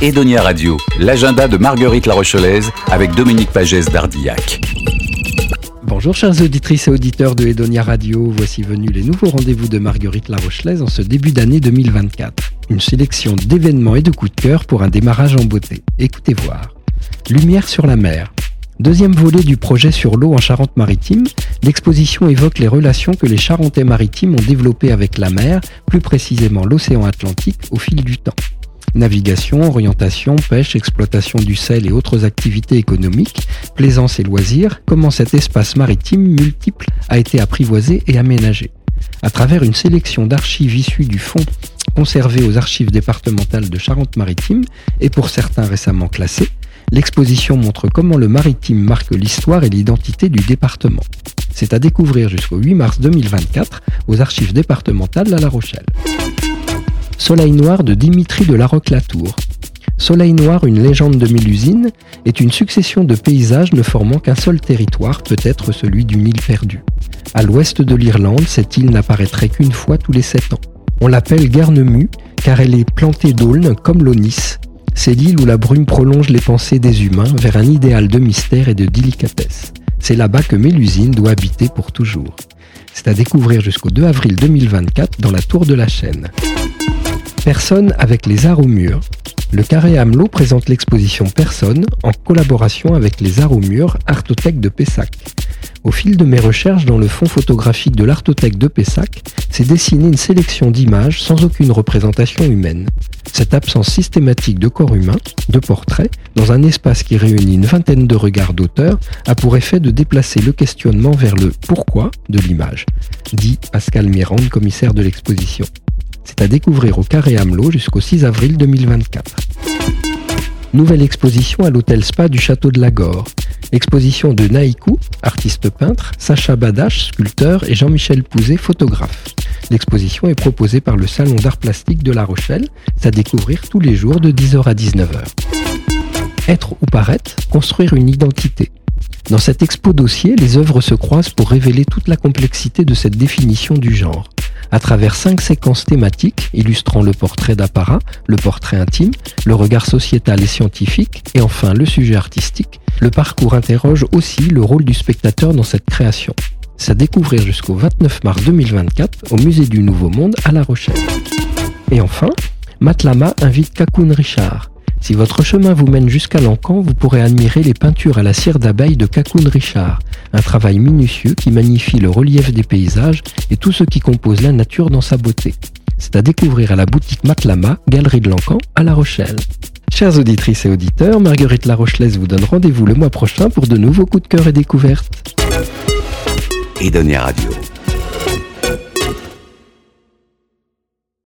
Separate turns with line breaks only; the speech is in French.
Edonia Radio, l'agenda de Marguerite La Rochelaise avec Dominique Pagès d'Ardillac.
Bonjour chers auditrices et auditeurs de Edonia Radio, voici venus les nouveaux rendez-vous de Marguerite La Rochelaise en ce début d'année 2024. Une sélection d'événements et de coups de cœur pour un démarrage en beauté. Écoutez voir. Lumière sur la mer. Deuxième volet du projet sur l'eau en Charente-Maritime, l'exposition évoque les relations que les Charentais maritimes ont développées avec la mer, plus précisément l'océan Atlantique, au fil du temps. Navigation, orientation, pêche, exploitation du sel et autres activités économiques, plaisance et loisirs, comment cet espace maritime multiple a été apprivoisé et aménagé. À travers une sélection d'archives issues du fonds conservé aux archives départementales de Charente-Maritime et pour certains récemment classés, l'exposition montre comment le maritime marque l'histoire et l'identité du département. C'est à découvrir jusqu'au 8 mars 2024 aux archives départementales à La Rochelle. Soleil noir de Dimitri de Larocque-Latour. Soleil noir, une légende de Mélusine, est une succession de paysages ne formant qu'un seul territoire, peut-être celui d'une île perdue. À l'ouest de l'Irlande, cette île n'apparaîtrait qu'une fois tous les sept ans. On l'appelle Guernemue car elle est plantée d'aulnes comme l'Onis. C'est l'île où la brume prolonge les pensées des humains vers un idéal de mystère et de délicatesse. C'est là-bas que Mélusine doit habiter pour toujours. C'est à découvrir jusqu'au 2 avril 2024 dans la Tour de la Chaîne. Personne avec les arts au mur. Le Carré Hamelot présente l'exposition Personne en collaboration avec les arts au mur Artothèque de Pessac. Au fil de mes recherches dans le fonds photographique de l'Artothèque de Pessac, s'est dessinée une sélection d'images sans aucune représentation humaine. Cette absence systématique de corps humain, de portraits, dans un espace qui réunit une vingtaine de regards d'auteurs, a pour effet de déplacer le questionnement vers le pourquoi de l'image, dit Pascal Mirande, commissaire de l'exposition. C'est à découvrir au Carré Hamelot jusqu'au 6 avril 2024. Nouvelle exposition à l'hôtel Spa du Château de Lagore. Exposition de Naïkou, artiste peintre, Sacha Badache, sculpteur et Jean-Michel Pouzet, photographe. L'exposition est proposée par le Salon d'art plastique de La Rochelle. À découvrir tous les jours de 10h à 19h. Être ou paraître, construire une identité. Dans cette expo dossier, les œuvres se croisent pour révéler toute la complexité de cette définition du genre à travers cinq séquences thématiques illustrant le portrait d'apparat, le portrait intime, le regard sociétal et scientifique, et enfin le sujet artistique, le parcours interroge aussi le rôle du spectateur dans cette création. C'est à découvrir jusqu'au 29 mars 2024 au Musée du Nouveau Monde à La Rochelle. Et enfin, Matlama invite Kakoun Richard, si votre chemin vous mène jusqu'à l'Encan, vous pourrez admirer les peintures à la cire d'abeille de Kakoun Richard, un travail minutieux qui magnifie le relief des paysages et tout ce qui compose la nature dans sa beauté. C'est à découvrir à la boutique Matlama, Galerie de l'Encan, à La Rochelle. Chères auditrices et auditeurs, Marguerite La Rochelaise vous donne rendez-vous le mois prochain pour de nouveaux coups de cœur et découvertes.